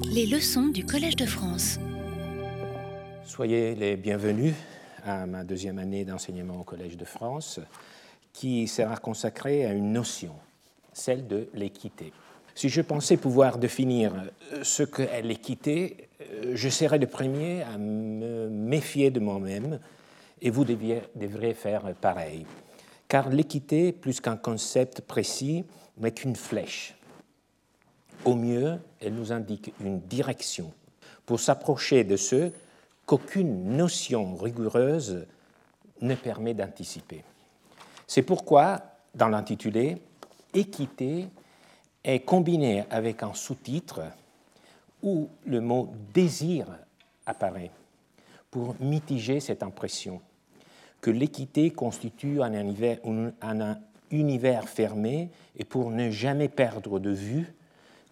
Les leçons du Collège de France. Soyez les bienvenus à ma deuxième année d'enseignement au Collège de France, qui sera consacrée à une notion, celle de l'équité. Si je pensais pouvoir définir ce qu'est l'équité, je serais le premier à me méfier de moi-même et vous devriez faire pareil. Car l'équité, plus qu'un concept précis, n'est qu'une flèche. Au mieux, elle nous indique une direction pour s'approcher de ce qu'aucune notion rigoureuse ne permet d'anticiper. C'est pourquoi, dans l'intitulé, équité est combiné avec un sous-titre où le mot désir apparaît pour mitiger cette impression que l'équité constitue un univers, un univers fermé et pour ne jamais perdre de vue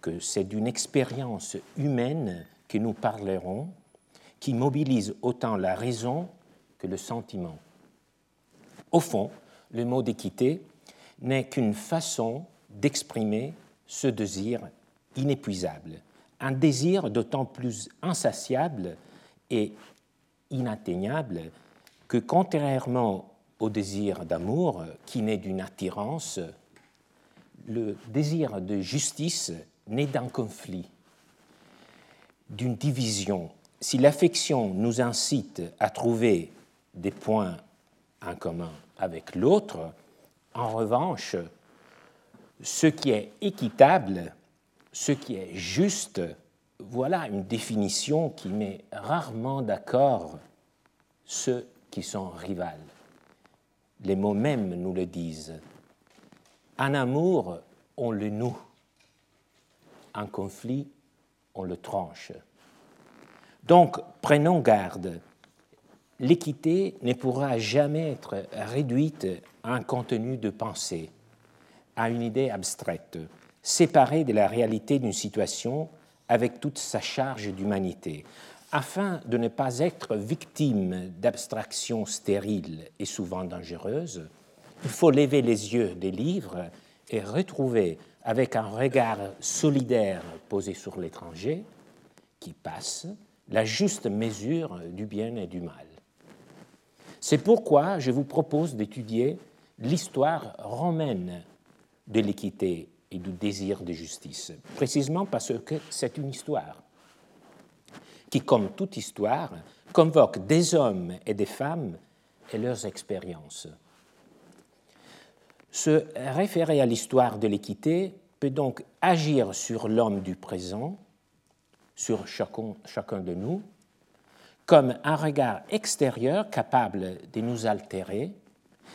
que c'est d'une expérience humaine que nous parlerons qui mobilise autant la raison que le sentiment. Au fond, le mot d'équité n'est qu'une façon d'exprimer ce désir inépuisable, un désir d'autant plus insatiable et inatteignable que contrairement au désir d'amour qui naît d'une attirance, le désir de justice naît d'un conflit, d'une division. Si l'affection nous incite à trouver des points en commun avec l'autre, en revanche, ce qui est équitable, ce qui est juste, voilà une définition qui met rarement d'accord ceux qui sont rivales. Les mots mêmes nous le disent. En amour, on le noue. En conflit, on le tranche. Donc, prenons garde. L'équité ne pourra jamais être réduite à un contenu de pensée à une idée abstraite, séparée de la réalité d'une situation avec toute sa charge d'humanité, afin de ne pas être victime d'abstractions stériles et souvent dangereuses. Il faut lever les yeux des livres et retrouver, avec un regard solidaire posé sur l'étranger, qui passe, la juste mesure du bien et du mal. C'est pourquoi je vous propose d'étudier l'histoire romaine de l'équité et du désir de justice, précisément parce que c'est une histoire qui, comme toute histoire, convoque des hommes et des femmes et leurs expériences. Se référer à l'histoire de l'équité peut donc agir sur l'homme du présent, sur chacun, de nous, comme un regard extérieur capable de nous altérer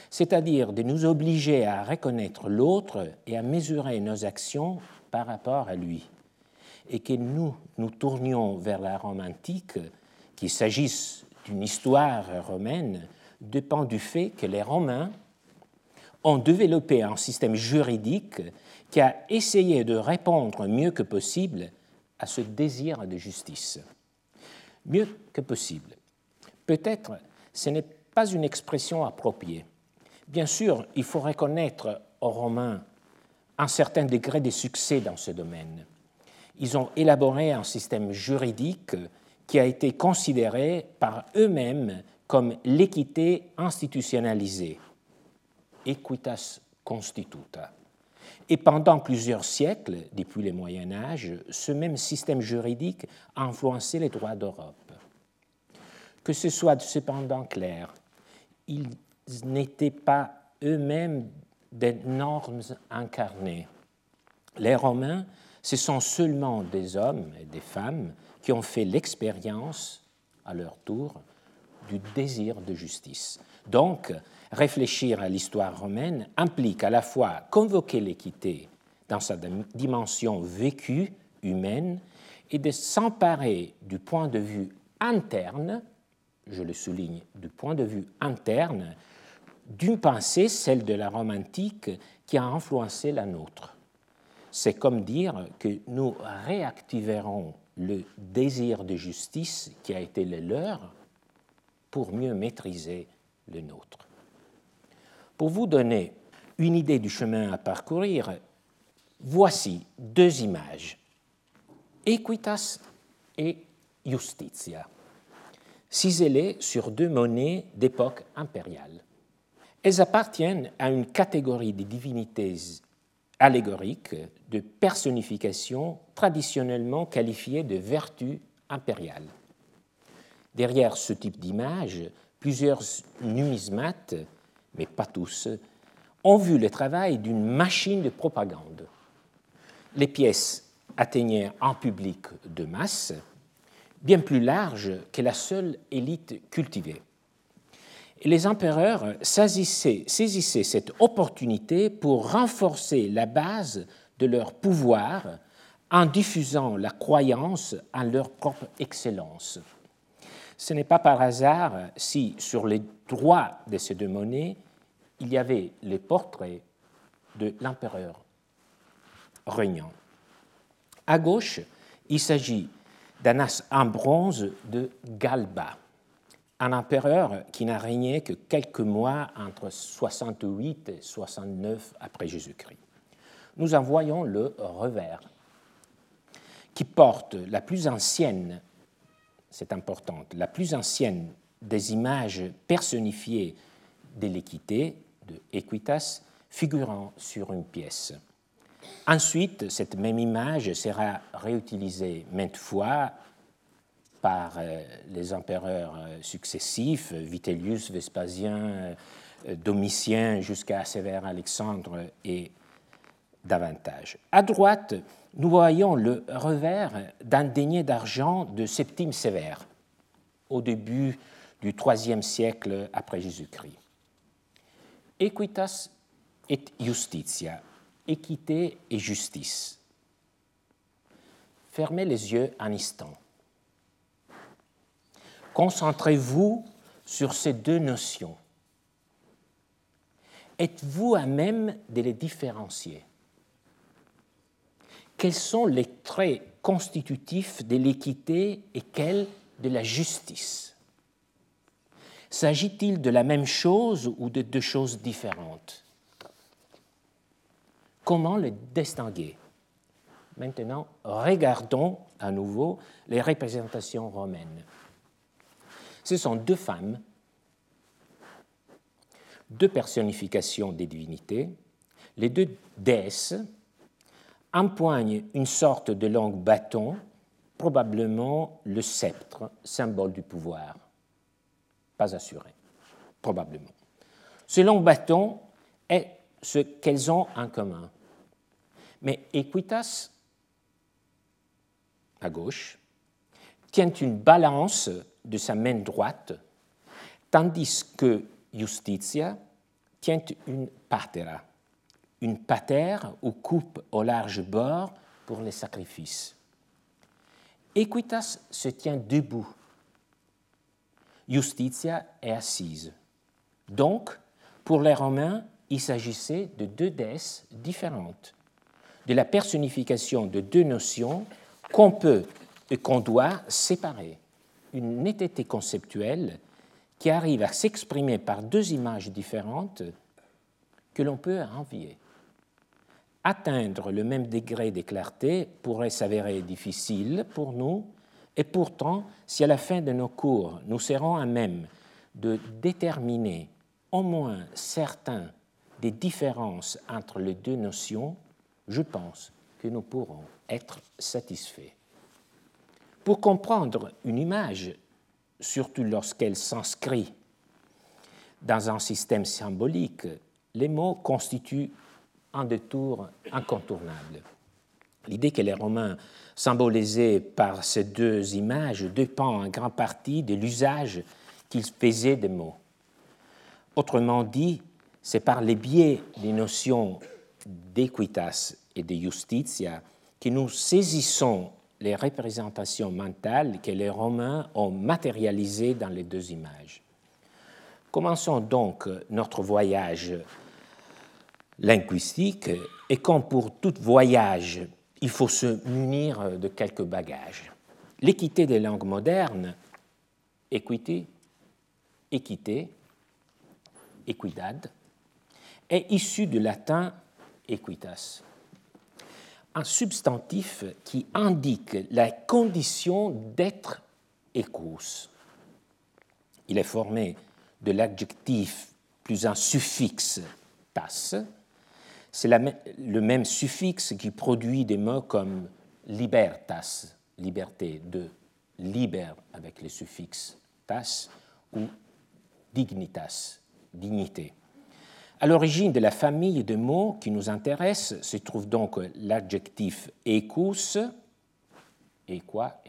c'est-à-dire de nous obliger à reconnaître l'autre et à mesurer nos actions par rapport à lui, et que nous nous tournions vers la Rome antique, qu'il s'agisse d'une histoire romaine, dépend du fait que les Romains ont développé un système juridique qui a essayé de répondre mieux que possible à ce désir de justice. Mieux que possible. Peut-être ce n'est pas une expression appropriée Bien sûr, il faut reconnaître aux Romains un certain degré de succès dans ce domaine. Ils ont élaboré un système juridique qui a été considéré par eux-mêmes comme l'équité institutionnalisée, equitas constituta. Et pendant plusieurs siècles, depuis le Moyen Âge, ce même système juridique a influencé les droits d'Europe. Que ce soit cependant clair, il n'étaient pas eux-mêmes des normes incarnées. Les Romains, ce sont seulement des hommes et des femmes qui ont fait l'expérience, à leur tour, du désir de justice. Donc, réfléchir à l'histoire romaine implique à la fois convoquer l'équité dans sa dimension vécue, humaine, et de s'emparer du point de vue interne, je le souligne, du point de vue interne, d'une pensée, celle de la Rome antique, qui a influencé la nôtre. C'est comme dire que nous réactiverons le désir de justice qui a été le leur pour mieux maîtriser le nôtre. Pour vous donner une idée du chemin à parcourir, voici deux images Equitas et Justitia, ciselées sur deux monnaies d'époque impériale. Elles appartiennent à une catégorie de divinités allégoriques de personnification traditionnellement qualifiées de vertus impériales. Derrière ce type d'image, plusieurs numismates, mais pas tous, ont vu le travail d'une machine de propagande. Les pièces atteignaient un public de masse bien plus large que la seule élite cultivée. Et les empereurs saisissaient, cette opportunité pour renforcer la base de leur pouvoir en diffusant la croyance en leur propre excellence. Ce n'est pas par hasard si sur les droits de ces deux monnaies, il y avait les portraits de l'empereur régnant. À gauche, il s'agit d'un as en bronze de Galba, un empereur qui n'a régné que quelques mois entre 68 et 69 après Jésus-Christ. Nous en voyons le revers, qui porte la plus ancienne, c'est important, la plus ancienne des images personnifiées de l'équité, de Equitas, figurant sur une pièce. Ensuite, cette même image sera réutilisée maintes fois par euh, les empereurs euh, successifs, Vitellius, Vespasien, euh, Domitien, jusqu'à Sévère Alexandre et davantage. À droite, nous voyons le revers d'un denier d'argent de Septime Sévère, au début du IIIe siècle après Jésus-Christ. Equitas et justitia, équité et justice. Fermez les yeux un instant. Concentrez-vous sur ces deux notions. Êtes-vous à même de les différencier? Quels sont les traits constitutifs de l'équité et quels de la justice? S'agit-il de la même chose ou de deux choses différentes? Comment les distinguer? Maintenant, regardons à nouveau les représentations romaines. Ce sont deux femmes, deux personnifications des divinités. Les deux déesses empoignent une sorte de long bâton, probablement le sceptre, symbole du pouvoir. Pas assuré, probablement. Ce long bâton est ce qu'elles ont en commun. Mais Equitas, à gauche, tient une balance de sa main droite, tandis que Justitia tient une patera, une patère ou coupe au large bord pour les sacrifices. Equitas se tient debout. Justitia est assise. Donc, pour les Romains, il s'agissait de deux déesses différentes, de la personnification de deux notions qu'on peut et qu'on doit séparer une netteté conceptuelle qui arrive à s'exprimer par deux images différentes que l'on peut envier. Atteindre le même degré de clarté pourrait s'avérer difficile pour nous, et pourtant, si à la fin de nos cours nous serons à même de déterminer au moins certains des différences entre les deux notions, je pense que nous pourrons être satisfaits. Pour comprendre une image, surtout lorsqu'elle s'inscrit dans un système symbolique, les mots constituent un détour incontournable. L'idée que les Romains symbolisaient par ces deux images dépend en grande partie de l'usage qu'ils faisaient des mots. Autrement dit, c'est par les biais des notions d'equitas et de justitia que nous saisissons les représentations mentales que les Romains ont matérialisées dans les deux images. Commençons donc notre voyage linguistique et comme pour tout voyage, il faut se munir de quelques bagages. L'équité des langues modernes, equity, équité, equidad, est issue du latin equitas. un substantif qui indique la condition d'être écous. Il est formé de l'adjectif plus un suffixe tas. C'est le même suffixe qui produit des mots comme libertas, liberté, de liber avec le suffixe tas, ou dignitas, dignité. À l'origine de la famille de mots qui nous intéressent se trouve donc l'adjectif ecus, equa,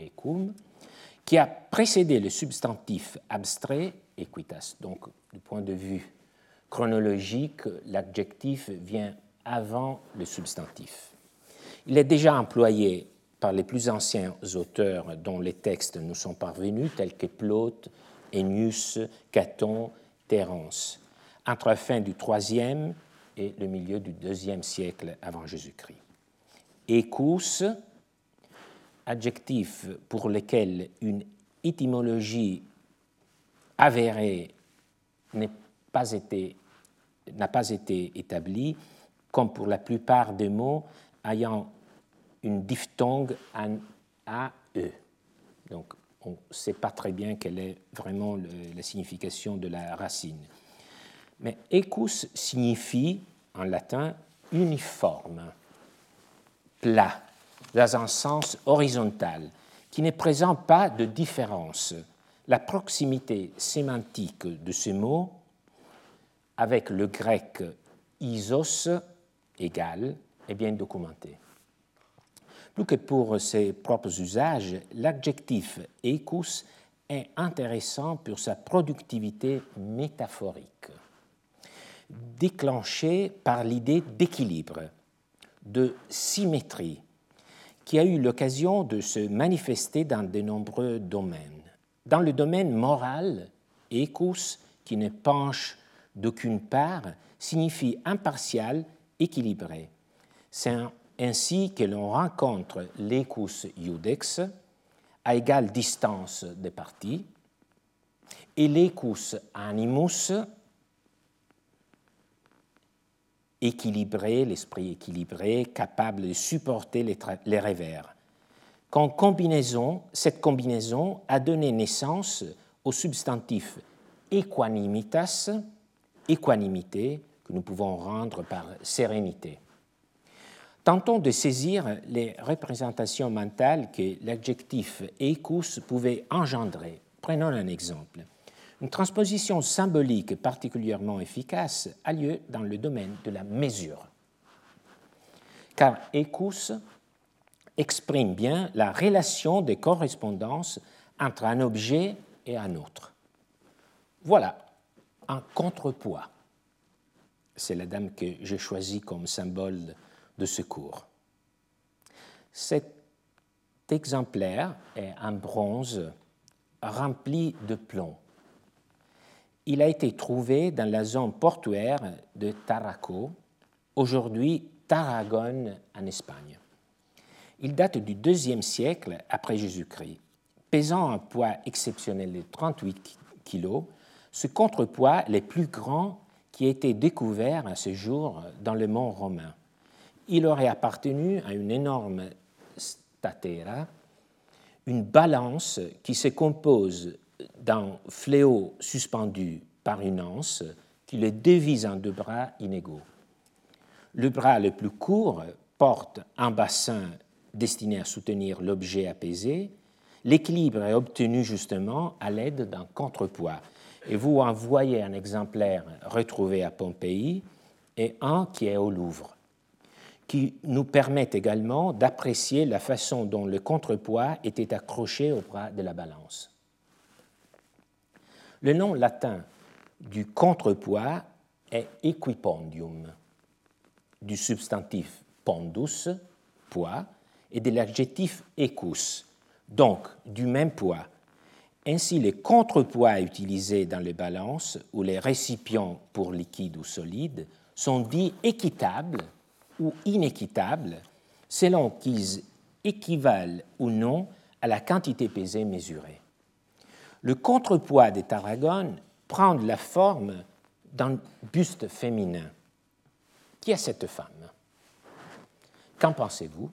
qui a précédé le substantif abstrait equitas. Donc, du point de vue chronologique, l'adjectif vient avant le substantif. Il est déjà employé par les plus anciens auteurs dont les textes nous sont parvenus, tels que Plaute, Ennius, Caton, Terence, entre la fin du IIIe et le milieu du IIe siècle avant Jésus-Christ. Ecus, adjectif pour lequel une étymologie avérée n'a pas été établie, comme pour la plupart des mots ayant une diphtongue en AE. Donc, on ne sait pas très bien quelle est vraiment la signification de la racine. Mais ecus signifie en latin uniforme, plat, dans un sens horizontal, qui ne présente pas de différence. La proximité sémantique de ce mot avec le grec isos égal est bien documentée. Plus que pour ses propres usages, l'adjectif ecus est intéressant pour sa productivité métaphorique, déclenchée par l'idée d'équilibre, de symétrie, qui a eu l'occasion de se manifester dans de nombreux domaines. Dans le domaine moral, ecus, qui ne penche d'aucune part, signifie impartial, équilibré. C'est ainsi que l'on rencontre l'ecus iudex à égale distance des parties et l'ecus animus équilibré, l'esprit équilibré, capable de supporter les, les revers. Qu'en combinaison, cette combinaison a donné naissance au substantif equanimitas, équanimité, que nous pouvons rendre par sérénité. Tentons de saisir les représentations mentales que l'adjectif ecus pouvait engendrer. Prenons un exemple. Une transposition symbolique particulièrement efficace a lieu dans le domaine de la mesure. Car ecus exprime bien la relation de correspondance entre un objet et un autre. Voilà un contrepoids. C'est la dame que j'ai choisie comme symbole de secours. Cet exemplaire est un bronze rempli de plomb. Il a été trouvé dans la zone portuaire de Taraco, aujourd'hui Tarragone en Espagne. Il date du deuxième siècle après Jésus-Christ. Pesant un poids exceptionnel de 38 kg, ce contrepoids est le plus grand qui a été découvert à ce jour dans le mont romain il aurait appartenu à une énorme statera, une balance qui se compose d'un fléau suspendu par une anse qui le divise en deux bras inégaux. Le bras le plus court porte un bassin destiné à soutenir l'objet apaisé. L'équilibre est obtenu justement à l'aide d'un contrepoids. Et vous en voyez un exemplaire retrouvé à Pompéi et un qui est au Louvre qui nous permet également d'apprécier la façon dont le contrepoids était accroché au bras de la balance. Le nom latin du contrepoids est equipondium, du substantif pondus, poids, et de l'adjectif ecus, donc du même poids. Ainsi, les contrepoids utilisés dans les balances ou les récipients pour liquide ou solide sont dits équitables ou inéquitables selon qu'ils équivalent ou non à la quantité pesée mesurée. Le contrepoids des Tarragones prend la forme d'un buste féminin. Qui est cette femme? Qu'en pensez-vous?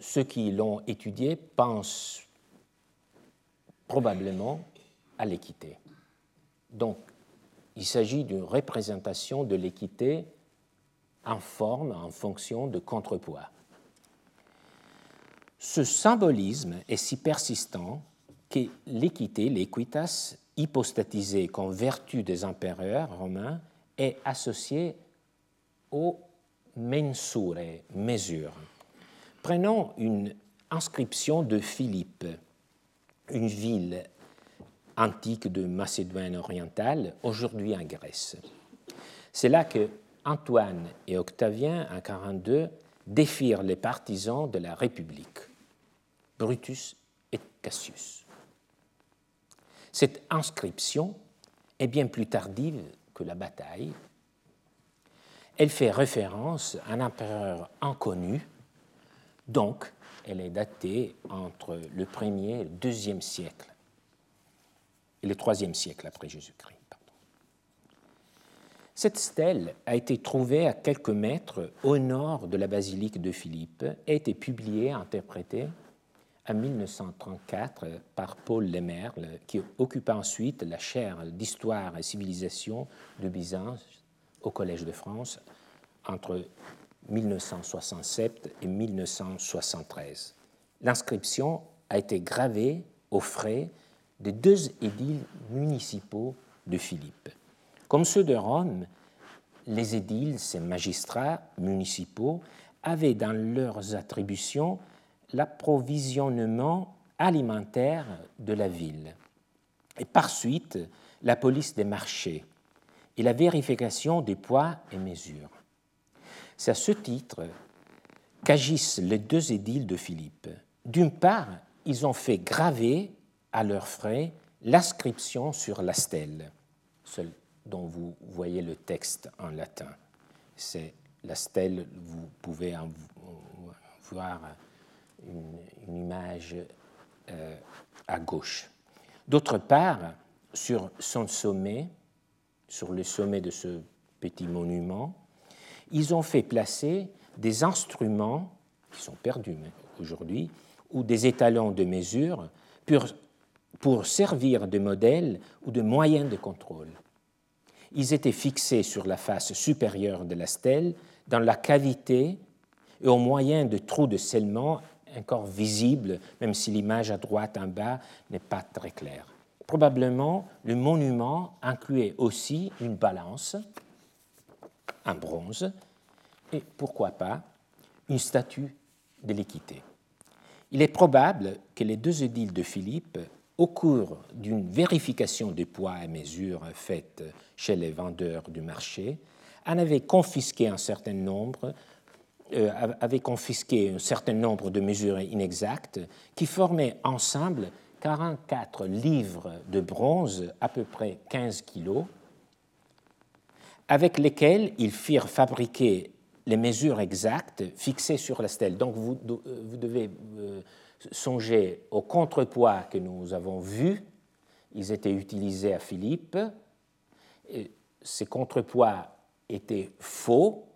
Ceux qui l'ont étudié pensent probablement à l'équité. Donc, il s'agit d'une représentation de l'équité en forme, en fonction de contrepoids. Ce symbolisme est si persistant que l'équité, l'équitas, hypostatisée comme vertu des empereurs romains, est associée au mensure, mesure. Prenons une inscription de Philippe, une ville antique de Macédoine orientale, aujourd'hui en Grèce. C'est là que Antoine et Octavien, en 42, défirent les partisans de la République, Brutus et Cassius. Cette inscription est bien plus tardive que la bataille. Elle fait référence à un empereur inconnu, donc elle est datée entre le 1er et le 2e siècle et le 3e siècle après Jésus-Christ. Cette stèle a été trouvée à quelques mètres au nord de la basilique de Philippe et a été publiée, interprétée en 1934 par Paul Lemerle, qui occupa ensuite la chaire d'histoire et civilisation de Byzance au Collège de France entre 1967 et 1973. L'inscription a été gravée aux frais des deux édiles municipaux de Philippe. Comme ceux de Rome, les édiles, ces magistrats municipaux, avaient dans leurs attributions l'approvisionnement alimentaire de la ville, et par suite la police des marchés et la vérification des poids et mesures. C'est à ce titre qu'agissent les deux édiles de Philippe. D'une part, ils ont fait graver à leurs frais l'inscription sur la stèle, dont vous voyez le texte en latin. C'est la stèle, vous pouvez en voir une, image euh, à gauche. D'autre part, sur son sommet, sur le sommet de ce petit monument, ils ont fait placer des instruments qui sont perdus aujourd'hui, ou des étalons de mesure pour, pour servir de modèle ou de moyen de contrôle ils étaient fixés sur la face supérieure de la stèle, dans la cavité et au moyen de trous de scellement encore visibles, même si l'image à droite en bas n'est pas très claire. Probablement, le monument incluait aussi une balance en bronze et, pourquoi pas, une statue de l'équité. Il est probable que les deux édiles de Philippe au cours d'une vérification des poids et mesures faite chez les vendeurs du marché, en avait confisqué un certain nombre, euh, avait confisqué un certain nombre de mesures inexactes qui formaient ensemble 44 livres de bronze, à peu près 15 kilos, avec lesquels ils firent fabriquer les mesures exactes fixées sur la stèle. Donc vous, vous devez euh, Songez aux contrepoids que nous avons vus. Ils étaient utilisés à Philippe. ces contrepoids étaient faux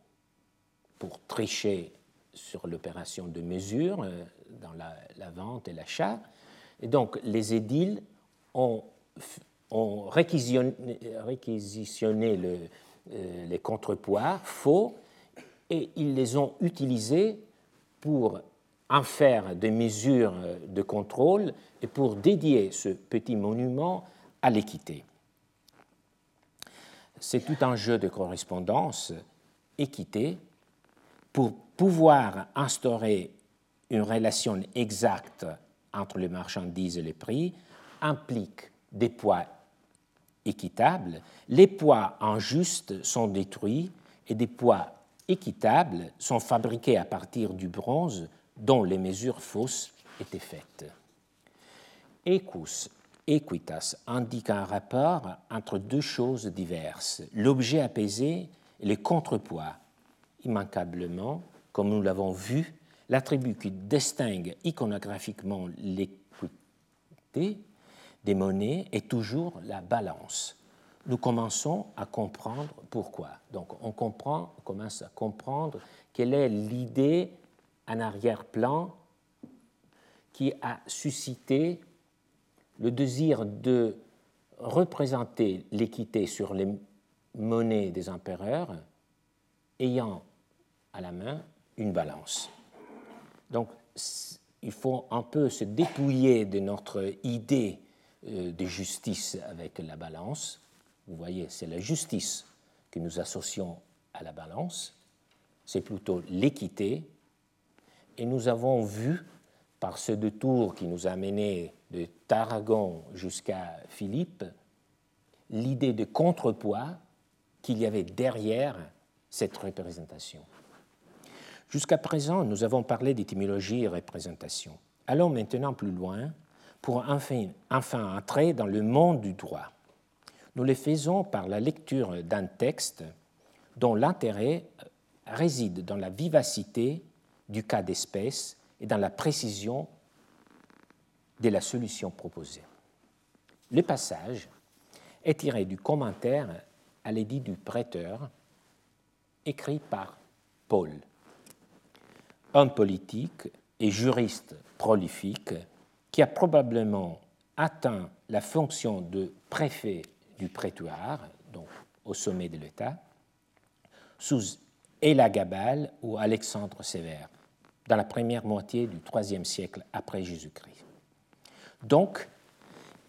pour tricher sur l'opération de mesure euh, dans la, vente et l'achat. Et donc les édiles ont, réquisitionné, euh, les contrepoids faux et ils les ont utilisés pour en faire des mesures de contrôle et pour dédier ce petit monument à l'équité. C'est tout un jeu de correspondance, équité, pour pouvoir instaurer une relation exacte entre les marchandises et les prix, implique des poids Les poids injustes sont détruits et des poids équitables sont fabriqués à partir du bronze dont les mesures fausses étaient faites. Equus, equitas indique un rapport entre deux choses diverses, l'objet apaisé et les contrepoids. Immanquablement, comme nous l'avons vu, l'attribut qui distingue iconographiquement l'équité des monnaies est toujours la balance. nous commençons à comprendre pourquoi. Donc on comprend, on commence à comprendre quelle est l'idée en arrière-plan qui a suscité le désir de représenter l'équité sur les monnaies des empereurs ayant à la main une balance. Donc il faut un peu se dépouiller de notre idée de justice avec la balance. Vous voyez, c'est la justice que nous associons à la balance, c'est plutôt l'équité. Et nous avons vu, par ce détour qui nous a mené de Tarragon jusqu'à Philippe, l'idée de contrepoids qu'il y avait derrière cette représentation. Jusqu'à présent, nous avons parlé d'étymologie et représentation. Allons maintenant plus loin pour enfin, entrer dans le monde du droit. Nous le faisons par la lecture d'un texte dont l'intérêt réside dans la vivacité du cas d'espèce et dans la précision de la solution proposée. Le passage est tiré du commentaire à l'édit du prêteur écrit par Paul homme politique et juriste prolifique qui a probablement atteint la fonction de préfet du prétoire, donc au sommet de l'État, sous Elagabal ou Alexandre Sévère, dans la première moitié du IIIe siècle après Jésus-Christ. Donc,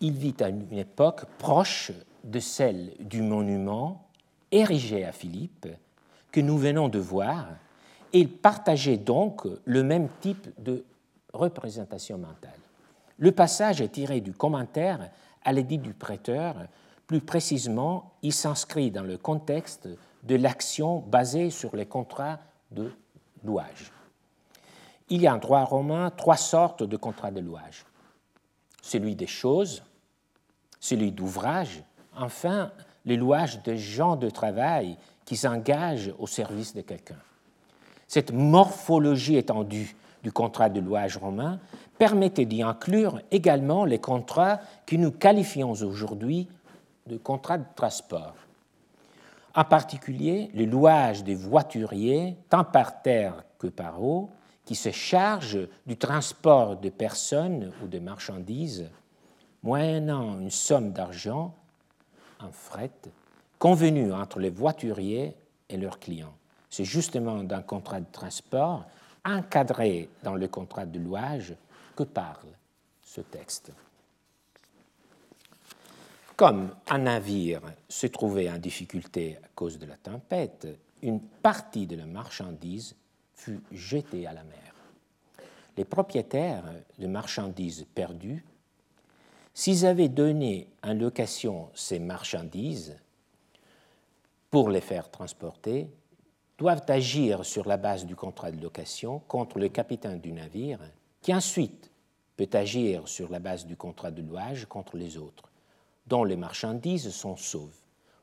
il vit à une époque proche de celle du monument érigé à Philippe que nous venons de voir et ils partageaient donc le même type de représentation mentale. Le passage est tiré du commentaire à l'édit du prêteur. Plus précisément, il s'inscrit dans le contexte de l'action basée sur les contrats de louage. Il y a en droit romain trois sortes de contrats de louage. Celui des choses, celui d'ouvrage, enfin le louage des gens de travail qui s'engagent au service de quelqu'un. Cette morphologie étendue du contrat de louage romain permettait d'y inclure également les contrats que nous qualifions aujourd'hui de contrats de transport. En particulier, le louage des voituriers, tant par terre que par eau, qui se chargent du transport de personnes ou de marchandises, moyennant une somme d'argent en fret convenue entre les voituriers et leurs clients. C'est justement d'un contrat de transport encadré dans le contrat de louage que parle ce texte. Comme un navire se trouvait en difficulté à cause de la tempête, une partie de la marchandise fut jetée à la mer. Les propriétaires de marchandises perdues, s'ils avaient donné en location ces marchandises pour les faire transporter, doivent agir sur la base du contrat de location contre le capitaine du navire, qui ensuite peut agir sur la base du contrat de louage contre les autres, dont les marchandises sont sauves,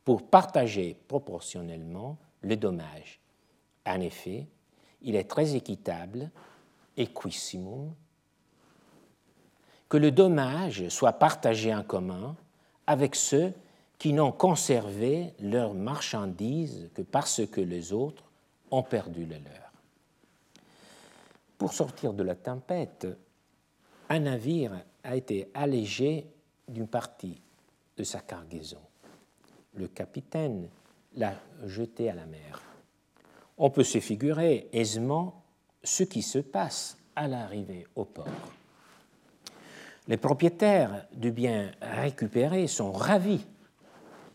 pour partager proportionnellement le dommage. En effet, il est très équitable, equissimum, que le dommage soit partagé en commun avec ceux qui n'ont conservé leurs marchandises que parce que les autres ont perdu le leur. Pour sortir de la tempête, un navire a été allégé d'une partie de sa cargaison. Le capitaine l'a jeté à la mer. On peut se figurer aisément ce qui se passe à l'arrivée au port. Les propriétaires du bien récupéré sont ravis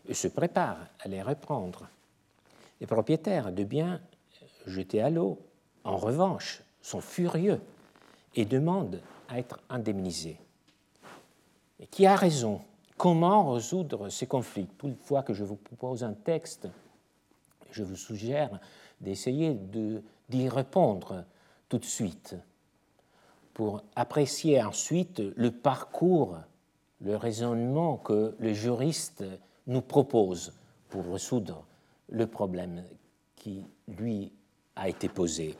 et se préparent à les reprendre. Les propriétaires de biens jetés à l'eau, en revanche, sont furieux et demandent à être indemnisés. Et qui a raison? Comment résoudre ces conflits? Toute fois que je vous propose un texte, je vous suggère d'essayer d'y répondre tout de suite pour apprécier ensuite le parcours, le raisonnement que le juriste nous propose pour résoudre le problème qui lui a été posé.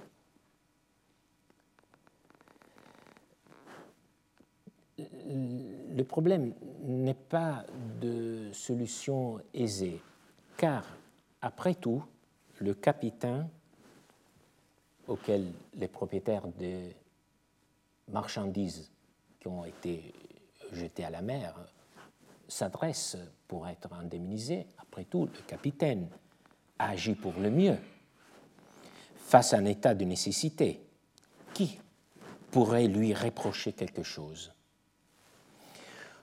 Le problème n'est pas de solution aisée, car, après tout, le capitaine auquel les propriétaires des marchandises qui ont été jetées à la mer s'adressent pour être indemnisés, après tout, le capitaine a agi pour le mieux face à un état de nécessité. Qui pourrait lui reprocher quelque chose?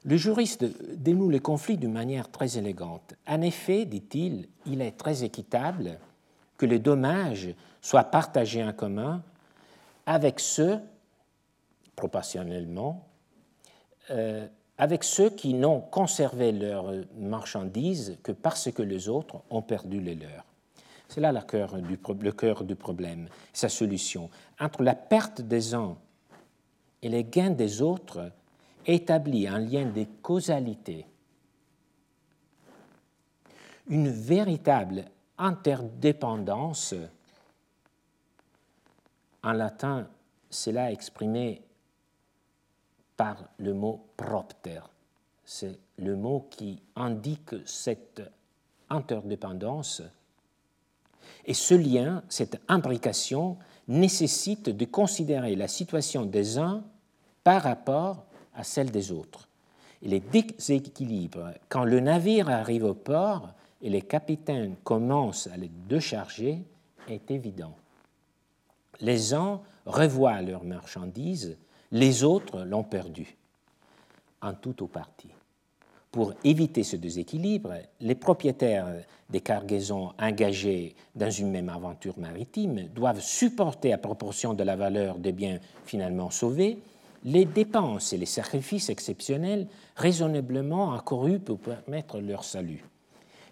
Le juriste dénoue le conflit d'une manière très élégante. En effet, dit-il, il est très équitable que les dommages soient partagés en commun avec ceux, proportionnellement, euh, avec ceux qui n'ont conservé leurs marchandises que parce que les autres ont perdu les leurs. C'est là cœur, du, le cœur du problème, sa solution. Entre la perte des uns et les gains des autres, établit un lien de causalité, une véritable interdépendance. En latin, cela exprimé par le mot propter. C'est le mot qui indique cette interdépendance et ce lien, cette imbrication, nécessite de considérer la situation des uns par rapport à celle des autres. Et les déséquilibres, quand le navire arrive au port et les capitaines commencent à les décharger, est évident. Les uns revoient leurs marchandises, les autres l'ont perdu, en tout ou partie. Pour éviter ce déséquilibre, les propriétaires des cargaisons engagées dans une même aventure maritime doivent supporter à proportion de la valeur des biens finalement sauvés les dépenses et les sacrifices exceptionnels raisonnablement accourus pour permettre leur salut.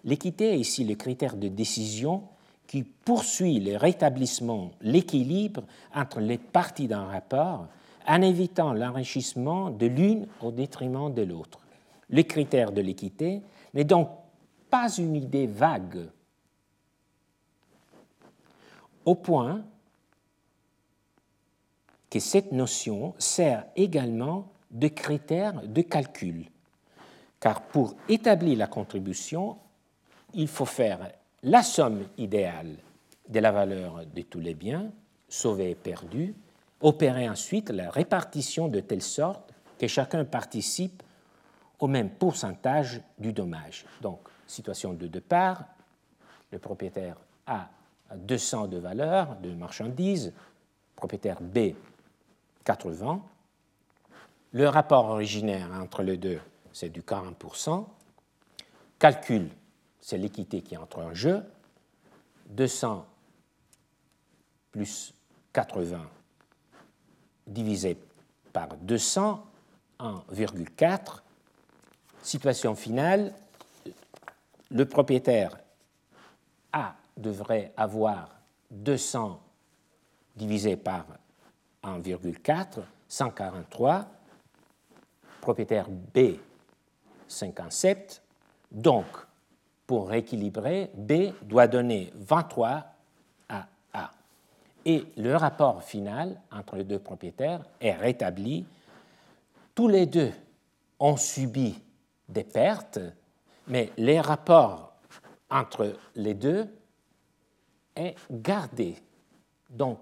L'équité est ici le critère de décision qui poursuit le rétablissement, l'équilibre entre les parties d'un rapport en évitant l'enrichissement de l'une au détriment de l'autre. Le critère de l'équité n'est donc pas une idée vague, au point que cette notion sert également de critère de calcul, car pour établir la contribution, il faut faire la somme idéale de la valeur de tous les biens, sauvés et perdus, opérer ensuite la répartition de telle sorte que chacun participe au même pourcentage du dommage. Donc, situation de départ, le propriétaire A a 200 de valeur de marchandises, propriétaire B 80. Le rapport originaire entre les deux, c'est du 40%. Calcul, c'est l'équité qui entre en jeu. 200 plus 80 divisé par 200, 1,4 Situation finale, le propriétaire A devrait avoir 200 divisé par 1,4, 143, propriétaire B, 57. Donc, pour rééquilibrer, B doit donner 23 à A. Et le rapport final entre les deux propriétaires est rétabli. Tous les deux ont subi des pertes, mais les rapports entre les deux est gardé. Donc,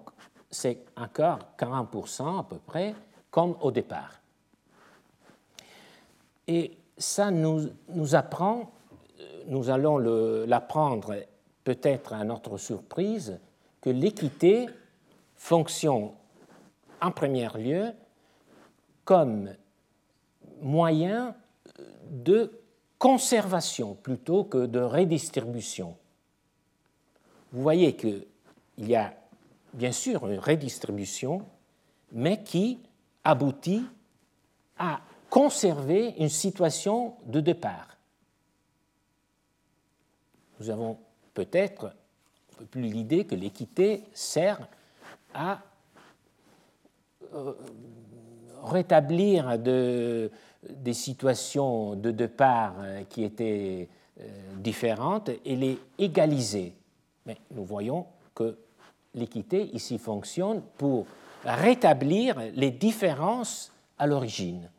c'est encore 40% à peu près, comme au départ. Et ça nous, apprend, nous allons l'apprendre peut-être à notre surprise, que l'équité fonctionne en premier lieu comme moyen de conservation plutôt que de redistribution. Vous voyez qu'il y a bien sûr une redistribution, mais qui aboutit à conserver une situation de départ. Nous avons peut-être plus l'idée que l'équité sert à euh, rétablir de, des situations de départ euh, qui étaient euh, différentes et les égaliser. Mais nous voyons que l'équité ici fonctionne pour rétablir les différences à l'origine.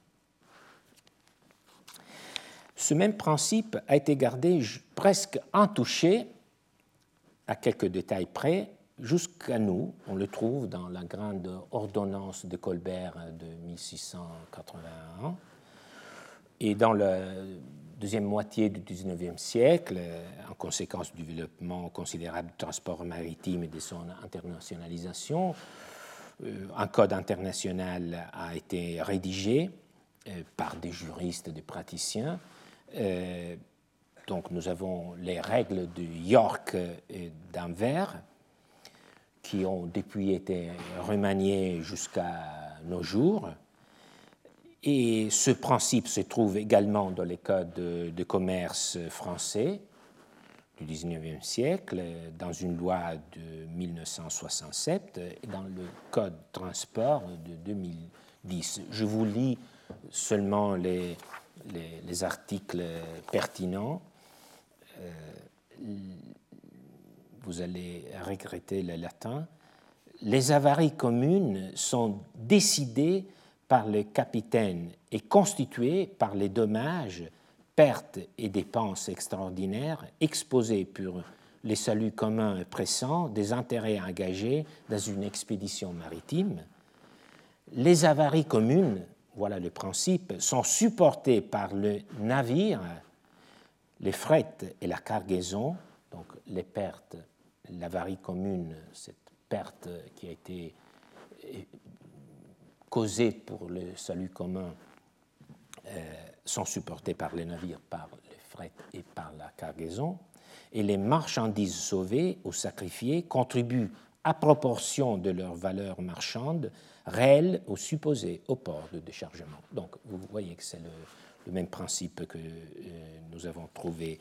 Ce même principe a été gardé presque intouché, à quelques détails près, jusqu'à nous. On le trouve dans la grande ordonnance de Colbert de 1681. Et dans la deuxième moitié du XIXe siècle, en conséquence du développement considérable du transport maritime et de son internationalisation, euh, un code international a été rédigé euh, par des juristes, des praticiens. Euh, donc nous avons les règles de York et d'Anvers qui ont depuis été remaniées jusqu'à nos jours. Et ce principe se trouve également dans les codes de, commerce français du XIXe siècle, dans une loi de 1967 et dans le code transport de 2010. Je vous lis seulement les, les, articles pertinents. Euh, vous allez regretter le latin. Les avaries communes sont décidées par le capitaine et constitué par les dommages, pertes et dépenses extraordinaires exposés pour les saluts communs pressants des intérêts engagés dans une expédition maritime. Les avaries communes, voilà le principe, sont supportées par le navire, les frettes et la cargaison, donc les pertes, l'avarie commune, cette perte qui a été causées pour le salut commun euh, sont supportées par les navires, par les fret et par la cargaison, et les marchandises sauvées ou sacrifiées contribuent à proportion de leur valeur marchande réelle ou supposée au port de déchargement. Donc vous voyez que c'est le, même principe que euh, nous avons trouvé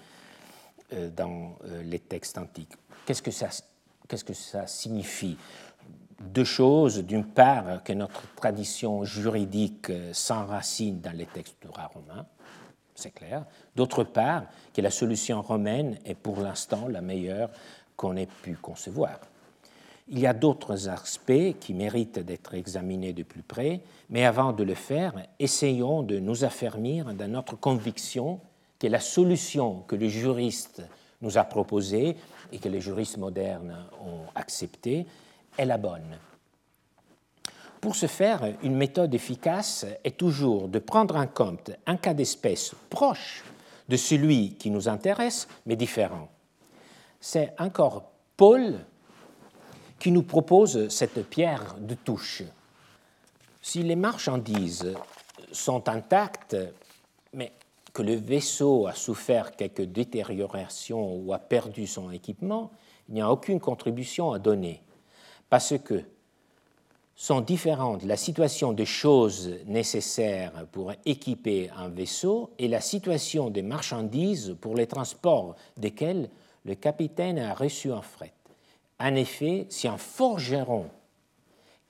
euh, dans les textes antiques. Qu'est-ce que ça signifie? Deux choses. D'une part, que notre tradition juridique s'enracine dans les textes du droit romain, c'est clair. D'autre part, que la solution romaine est pour l'instant la meilleure qu'on ait pu concevoir. Il y a d'autres aspects qui méritent d'être examinés de plus près, mais avant de le faire, essayons de nous affermir dans notre conviction que la solution que les juristes nous a proposée et que les juristes modernes ont acceptée est la bonne. Pour ce faire, une méthode efficace est toujours de prendre en compte un cas d'espèce proche de celui qui nous intéresse, mais différent. C'est encore Paul qui nous propose cette pierre de touche. Si les marchandises sont intactes, mais que le vaisseau a souffert quelques détériorations ou a perdu son équipement, il n'y a aucune contribution à donner parce que sont différentes la situation des choses nécessaires pour équiper un vaisseau et la situation des marchandises pour les transports desquels le capitaine a reçu un fret. En effet, si un forgeron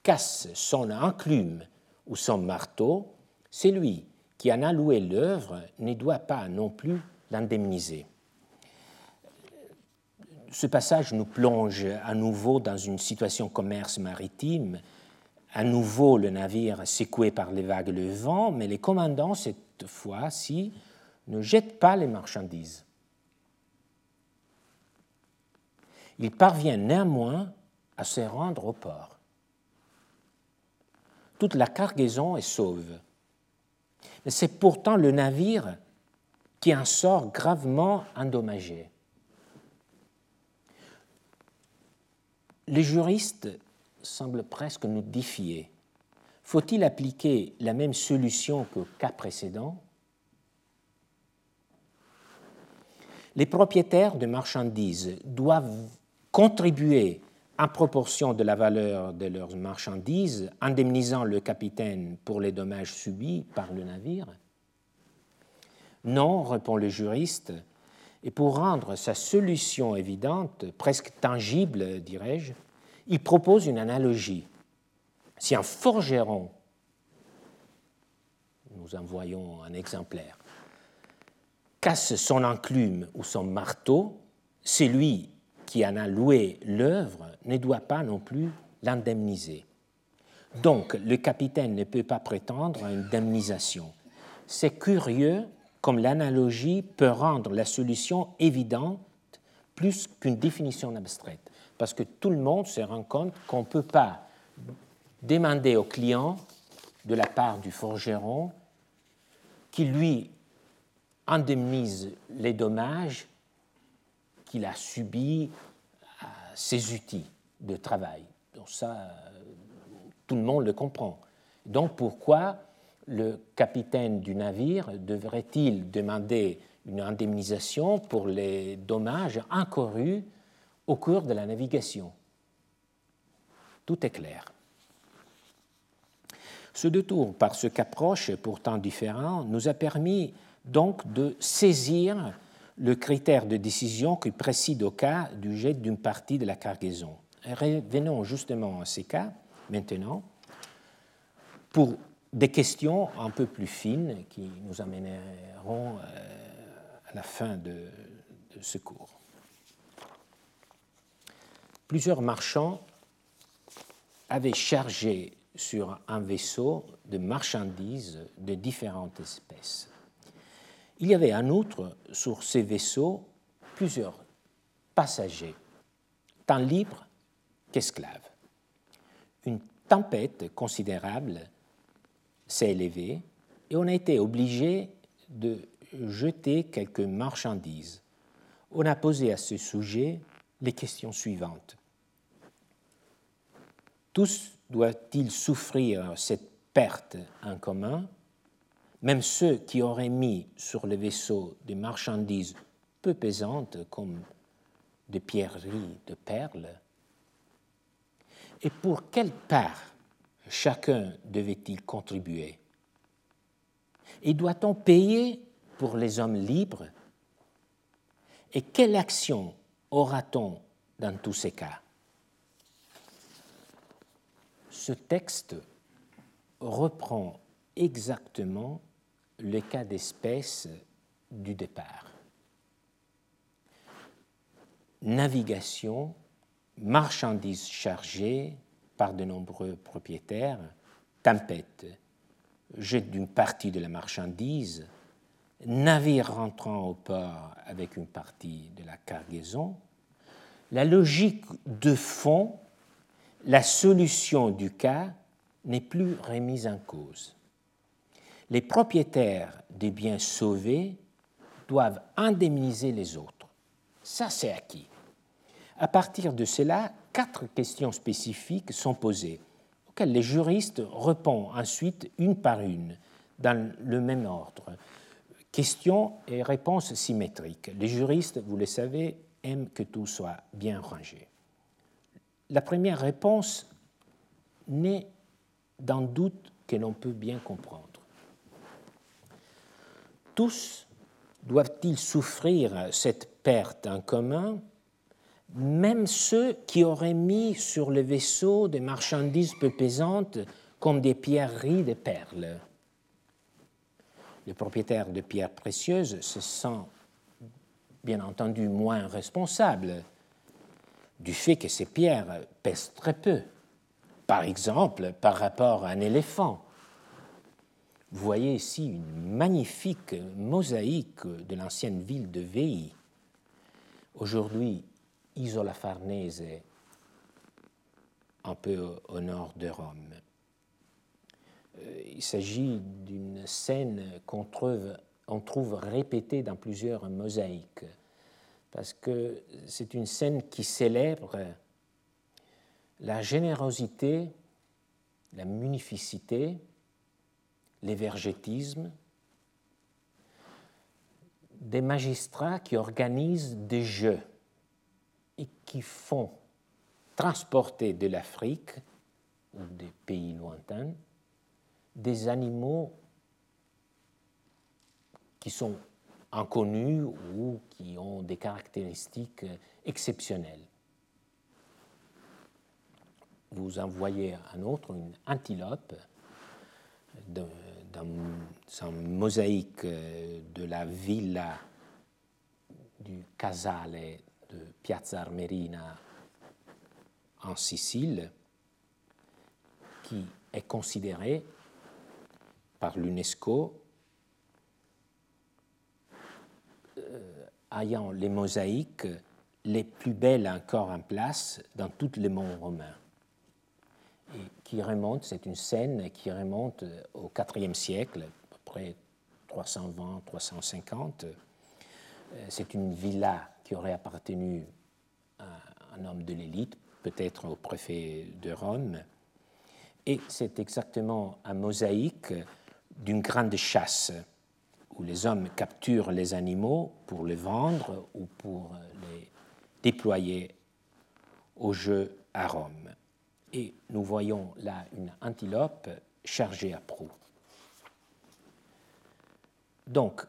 casse son enclume ou son marteau, c'est lui qui en a loué l'œuvre ne doit pas non plus l'indemniser ce passage nous plonge à nouveau dans une situation commerce maritime. À nouveau, le navire secoué par les vagues et le vent, mais les commandants, cette fois-ci, ne jettent pas les marchandises. Ils parviennent néanmoins à se rendre au port. Toute la cargaison est sauve. C'est pourtant le navire qui en sort gravement endommagé. Les juristes semblent presque nous défier. Faut-il appliquer la même solution qu'au cas précédent? Les propriétaires de marchandises doivent contribuer en proportion de la valeur de leurs marchandises, indemnisant le capitaine pour les dommages subis par le navire? Non, répond le juriste, et pour rendre sa solution évidente, presque tangible, dirais-je, il propose une analogie. Si un forgeron, nous en voyons un exemplaire, casse son enclume ou son marteau, celui qui en a loué l'œuvre ne doit pas non plus l'indemniser. Donc, le capitaine ne peut pas prétendre à une indemnisation. C'est curieux comme l'analogie peut rendre la solution évidente plus qu'une définition abstraite. Parce que tout le monde se rend compte qu'on ne peut pas demander au client, de la part du forgeron, qu'il lui indemnise les dommages qu'il a subis à ses outils de travail. Donc ça, tout le monde le comprend. Donc pourquoi le capitaine du navire devrait-il demander une indemnisation pour les dommages incorrus au cours de la navigation? Tout est clair. Ce détour par ce qu'approche pourtant différent nous a permis donc de saisir le critère de décision qui précède au cas du jet d'une partie de la cargaison. Revenons justement à ces cas maintenant pour des questions un peu plus fines qui nous amèneront euh, à la fin de, ce cours. Plusieurs marchands avaient chargé sur un vaisseau de marchandises de différentes espèces. Il y avait en outre sur ces vaisseaux plusieurs passagers, tant libres qu'esclaves. Une tempête considérable s'est élevée et on a été obligé de jeter quelques marchandises. On a posé à ce sujet les questions suivantes. Tous doivent-ils souffrir cette perte en commun? Même ceux qui auraient mis sur le vaisseau des marchandises peu pesantes comme des pierreries de perles? Et pour quelle part chacun devait-il contribuer? Et doit-on payer pour les hommes libres? Et quelle action aura-t-on dans tous ces cas? Ce texte reprend exactement le cas d'espèce du départ. Navigation, marchandises chargées, par de nombreux propriétaires, tempête, jet d'une partie de la marchandise, navire rentrant au port avec une partie de la cargaison, la logique de fond, la solution du cas n'est plus remise en cause. Les propriétaires des biens sauvés doivent indemniser les autres. Ça, c'est acquis. À partir de cela, quatre questions spécifiques sont posées, auxquelles les juristes répondent ensuite une par une, dans le même ordre. Questions et réponses symétriques. Les juristes, vous le savez, aiment que tout soit bien rangé. La première réponse n'est d'un doute que l'on peut bien comprendre. Tous doivent-ils souffrir cette perte en commun même ceux qui auraient mis sur le vaisseau des marchandises peu pesantes comme des pierreries de perles. Le propriétaire de pierres précieuses se sent bien entendu moins responsable du fait que ces pierres pèsent très peu, par exemple par rapport à un éléphant. Vous voyez ici une magnifique mosaïque de l'ancienne ville de Veii. Aujourd'hui Isola Farnese, un peu au nord de Rome. Euh, il s'agit d'une scène qu'on trouve, répétée dans plusieurs mosaïques, parce que c'est une scène qui célèbre la générosité, la munificité, l'évergétisme des magistrats qui organisent des jeux et qui font transporter de l'Afrique ou des pays lointains des animaux qui sont inconnus ou qui ont des caractéristiques exceptionnelles. Vous en voyez un autre, une antilope, dans une mosaïque de la villa du Casale de Piazza Armerina en Sicile, qui est considéré par l'UNESCO ayant les mosaïques les plus belles encore en place dans tous les monts romains. Et qui remonte, c'est une scène qui remonte au IVe siècle, à peu près 320-350. C'est une villa qui aurait appartenu à un homme de l'élite, peut-être au préfet de Rome. Et c'est exactement un mosaïque d'une grande chasse où les hommes capturent les animaux pour les vendre ou pour les déployer au jeu à Rome. Et nous voyons là une antilope chargée à proue. Donc,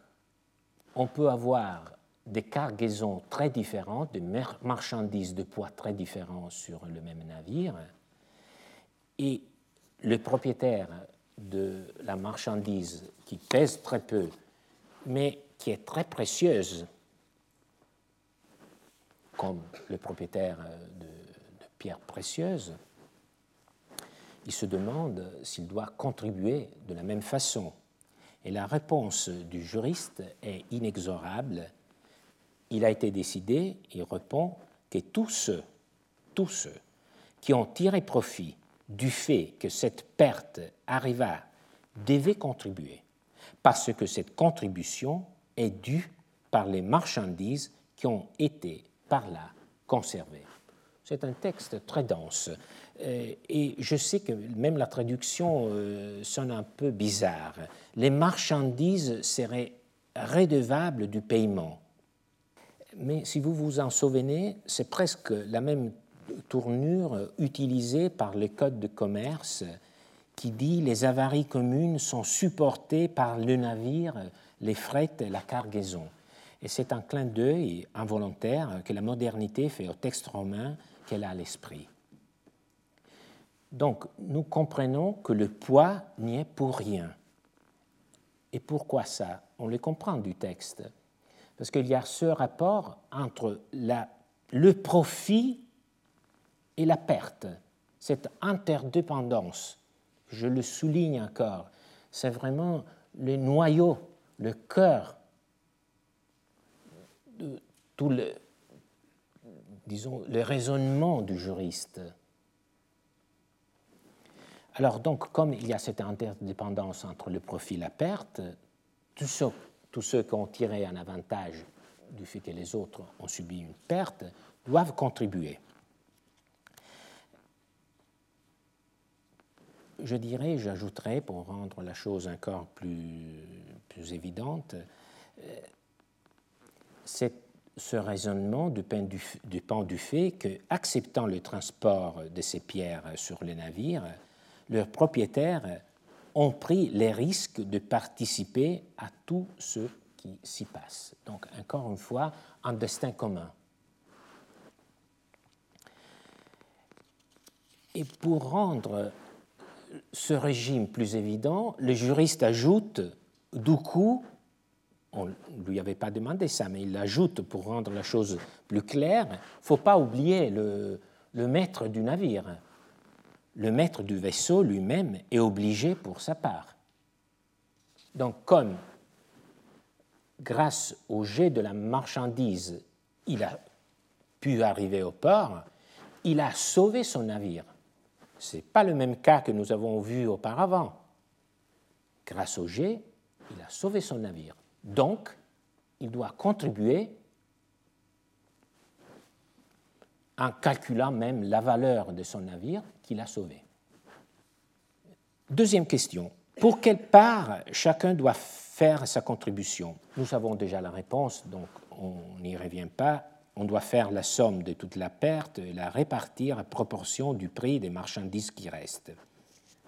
on peut avoir des cargaisons très différentes, des marchandises de poids très différents sur le même navire, et le propriétaire de la marchandise qui pèse très peu, mais qui est très précieuse, comme le propriétaire de, de pierres précieuses, il se demande s'il doit contribuer de la même façon. Et la réponse du juriste est inexorable. Il a été décidé, il répond, que tous ceux, tous ceux qui ont tiré profit du fait que cette perte arriva devaient contribuer, parce que cette contribution est due par les marchandises qui ont été par là conservées. C'est un texte très dense. Euh, et je sais que même la traduction euh, sonne un peu bizarre. Les marchandises seraient redevables du paiement. Mais si vous vous en souvenez, c'est presque la même tournure utilisée par le Code de commerce qui dit les avaries communes sont supportées par le navire, les frais et la cargaison. Et c'est un clin d'œil involontaire que la modernité fait au texte romain qu'elle a à l'esprit. Donc, nous comprenons que le poids n'y est pour rien. Et pourquoi ça? On le comprend du texte. Parce qu'il y a ce rapport entre le profit et la perte, cette interdépendance. Je le souligne encore. C'est vraiment le noyau, le cœur de tout le, disons, le raisonnement du juriste. Alors donc, comme il y a cette interdépendance entre le profit et la perte, tous ceux, tous ceux qui ont tiré un avantage du fait que les autres ont subi une perte doivent contribuer. Je dirais, j'ajouterais, pour rendre la chose encore plus, plus évidente, euh, ce raisonnement dépend du, du fait que, acceptant le transport de ces pierres sur les navires, leurs propriétaires ont pris les risques de participer à tout ce qui s'y passe. Donc, encore une fois, un destin commun. Et pour rendre ce régime plus évident, le juriste ajoute, du coup, on ne lui avait pas demandé ça, mais il ajoute pour rendre la chose plus claire, il ne faut pas oublier le, le maître du navire le maître du vaisseau lui-même est obligé pour sa part. Donc comme grâce au jet de la marchandise, il a pu arriver au port, il a sauvé son navire. Ce n'est pas le même cas que nous avons vu auparavant. Grâce au jet, il a sauvé son navire. Donc, il doit contribuer en calculant même la valeur de son navire qu'il a sauvé. Deuxième question, pour quelle part chacun doit faire sa contribution? Nous avons déjà la réponse, donc on n'y revient pas. On doit faire la somme de toute la perte et la répartir à proportion du prix des marchandises qui restent.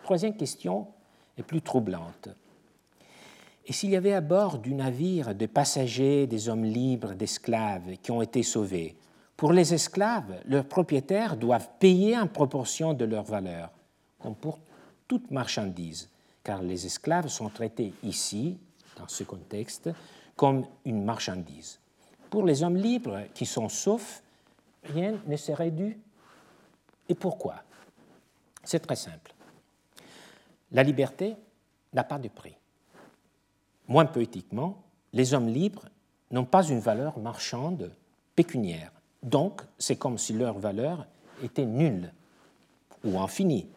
Troisième question est plus troublante. Et s'il y avait à bord du navire des passagers, des hommes libres, d'esclaves qui ont été sauvés, pour les esclaves, leurs propriétaires doivent payer en proportion de leur valeur, comme pour toute marchandise, car les esclaves sont traités ici, dans ce contexte, comme une marchandise. Pour les hommes libres qui sont saufs, rien ne serait dû. Et pourquoi? C'est très simple. La liberté n'a pas de prix. Moins poétiquement, les hommes libres n'ont pas une valeur marchande pécuniaire. Donc, c'est comme si leur valeur était nulle ou infinie.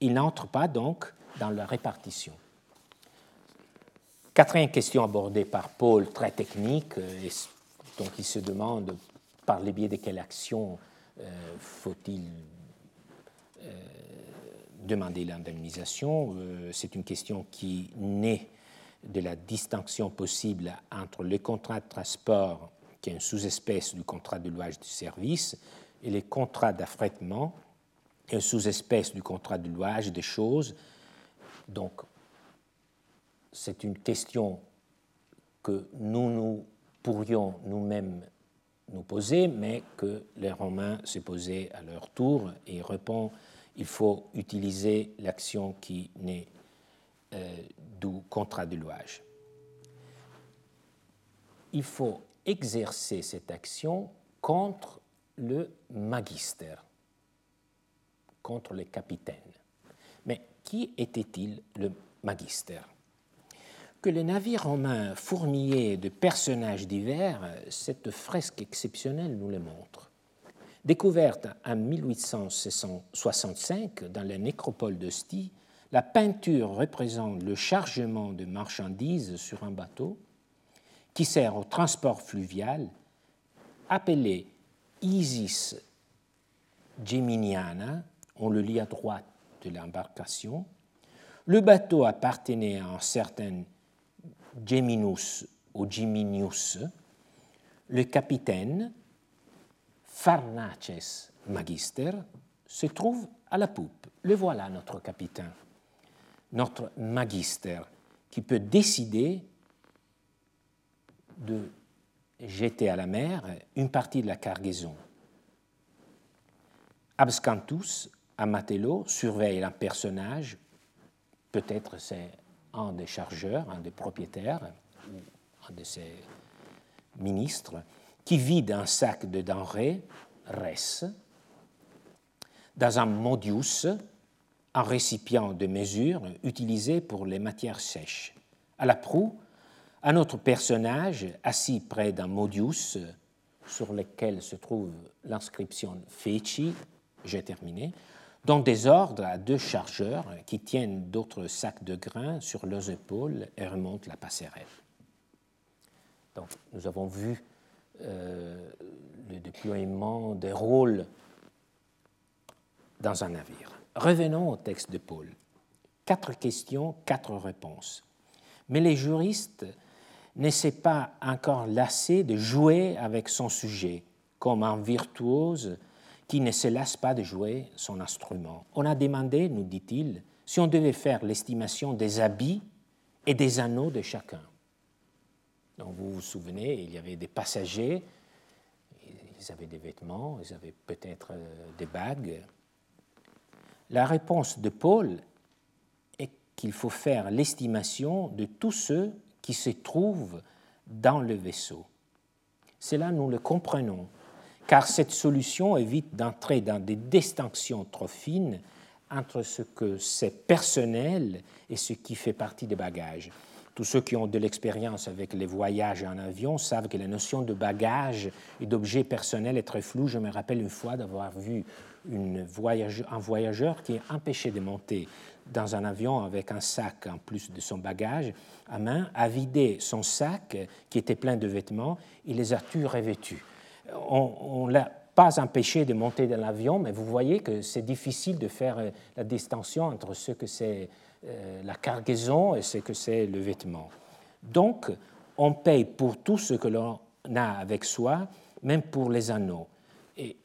Ils n'entrent pas donc dans la répartition. Quatrième question abordée par Paul, très technique, euh, et donc il se demande par le biais de quelle action euh, faut-il euh, demander l'indemnisation. C'est une question qui naît de la distinction possible entre le contrat de transport, qui est une sous-espèce du contrat de louage du service, et les contrats d'affrètement, une sous-espèce du contrat de louage des choses. Donc, c'est une question que nous, nous pourrions nous-mêmes nous poser, mais que les Romains se posaient à leur tour et répond il faut utiliser l'action qui naît euh, du contrat de louage. Il faut exercer cette action contre le magister, contre le capitaine. Mais qui était-il le magister? Que les navires romains fourmillaient de personnages divers, cette fresque exceptionnelle nous le montre. Découverte en 1865 dans la nécropole d'Ostie, la peinture représente le chargement de marchandises sur un bateau qui sert au transport fluvial, appelé Isis Geminiana, on le lit à droite de l'embarcation. Le bateau appartenait à un certain Geminus ou Geminius. Le capitaine, Pharnaces Magister, se trouve à la poupe. Le voilà, notre capitaine notre magister, qui peut décider de jeter à la mer une partie de la cargaison. Abscantus, Amatello, surveille un personnage, peut-être c'est un des chargeurs, un des propriétaires, ou un de ses ministres, qui vide un sac de denrées, res, dans un modius, un récipient de mesure utilisé pour les matières sèches. À la proue, un autre personnage assis près d'un modius sur lequel se trouve l'inscription Feci, j'ai terminé, dont des ordres à deux chargeurs qui tiennent d'autres sacs de grains sur leurs épaules et remontent la passerelle. Donc, nous avons vu euh, le déploiement des rôles dans un navire. Revenons au texte de Paul. Quatre questions, quatre réponses. Mais les juristes n'essaient pas encore lassés de jouer avec son sujet, comme un virtuose qui ne se lasse pas de jouer son instrument. On a demandé, nous dit-il, si on devait faire l'estimation des habits et des anneaux de chacun. Donc vous vous souvenez, il y avait des passagers, ils avaient des vêtements, ils avaient peut-être euh, des bagues, la réponse de Paul est qu'il faut faire l'estimation de tous ceux qui se trouvent dans le vaisseau. Cela, nous le comprenons, car cette solution évite d'entrer dans des distinctions trop fines entre ce que c'est personnel et ce qui fait partie des bagages. Tous ceux qui ont de l'expérience avec les voyages en avion savent que la notion de bagage et d'objet personnel est très floue. Je me rappelle une fois d'avoir vu un voyageur qui est empêché de monter dans un avion avec un sac en plus de son bagage à main, a vidé son sac qui était plein de vêtements, il les a tous revêtus. On ne l'a pas empêché de monter dans l'avion, mais vous voyez que c'est difficile de faire euh, la distinction entre ce que c'est euh, la cargaison et ce que c'est le vêtement. Donc, on paye pour tout ce que l'on a avec soi, même pour les anneaux. Et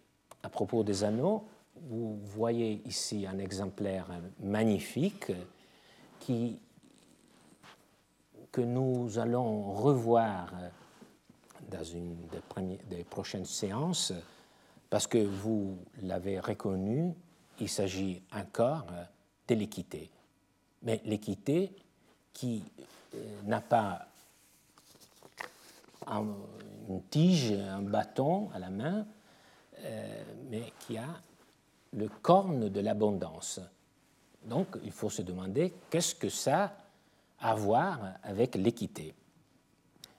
à propos des anneaux, vous voyez ici un exemplaire magnifique que nous allons revoir dans une des, des prochaines séances, parce que vous l'avez reconnu, il s'agit encore de l'équité. Mais l'équité qui euh, n'a pas une tige, un bâton à la main, euh, mais qui a le corne de l'abondance. Donc il faut se demander qu'est-ce que ça a à voir avec l'équité?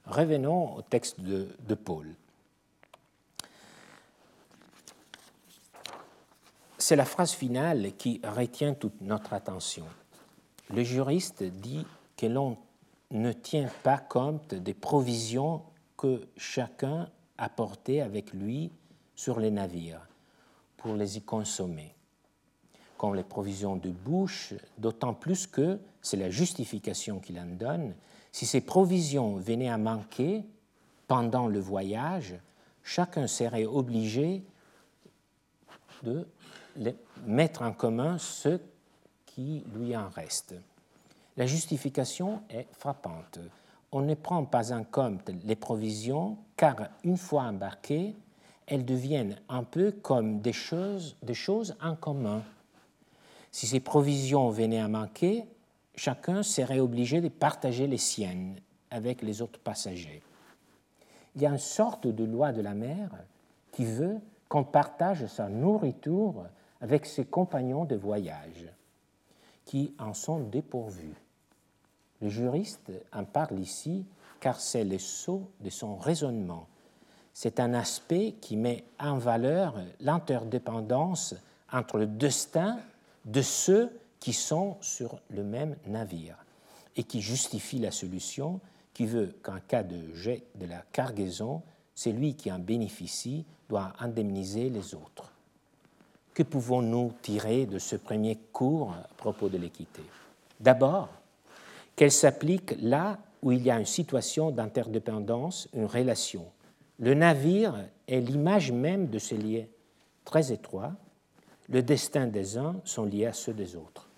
Revenons au texte de, de Paul. C'est la phrase finale qui retient toute notre attention. Le juriste dit que l'on ne tient pas compte des provisions que chacun a portées avec lui sur les navires pour les y consommer, comme les provisions de bouche, d'autant plus que, c'est la justification qu'il en donne, si ces provisions venaient à manquer pendant le voyage, chacun serait obligé de mettre en commun ce qui lui en reste. La justification est frappante. On ne prend pas en compte les provisions car une fois embarquées, elles deviennent un peu comme des choses, des choses en commun. Si ces provisions venaient à manquer, chacun serait obligé de partager les siennes avec les autres passagers. Il y a une sorte de loi de la mer qui veut qu'on partage sa nourriture avec ses compagnons de voyage, qui en sont dépourvus. Le juriste en parle ici car c'est le sceau de son raisonnement. C'est un aspect qui met en valeur l'interdépendance entre le destin de ceux qui sont sur le même navire et qui justifie la solution qui veut qu'en cas de jet de la cargaison, celui qui en bénéficie doit indemniser les autres. Que pouvons-nous tirer de ce premier cours à propos de l'équité? D'abord, qu'elle s'applique là où il y a une situation d'interdépendance, une relation. Le navire est l'image même de ces liens très étroits. Le destin des uns sont liés à ceux des autres.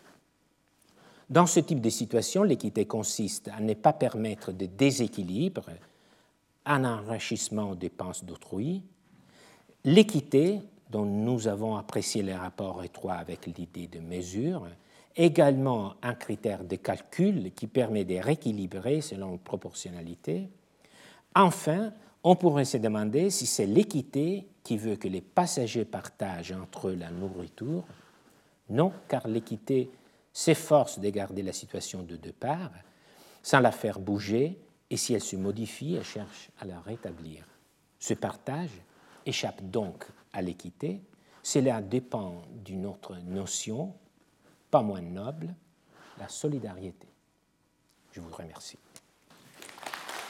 Dans ce type de situation, l'équité consiste à ne pas permettre de déséquilibre, un enrichissement aux dépenses d'autrui. L'équité, dont nous avons apprécié les rapports étroits avec l'idée de mesure, également un critère de calcul qui permet de rééquilibrer selon proportionnalité. Enfin, on pourrait se demander si c'est l'équité qui veut que les passagers partagent entre eux la nourriture. Non, car l'équité s'efforce de garder la situation de deux parts sans la faire bouger, et si elle se modifie, elle cherche à la rétablir. Ce partage échappe donc à l'équité. Cela dépend d'une autre notion pas moins noble, la solidarité. Je vous remercie.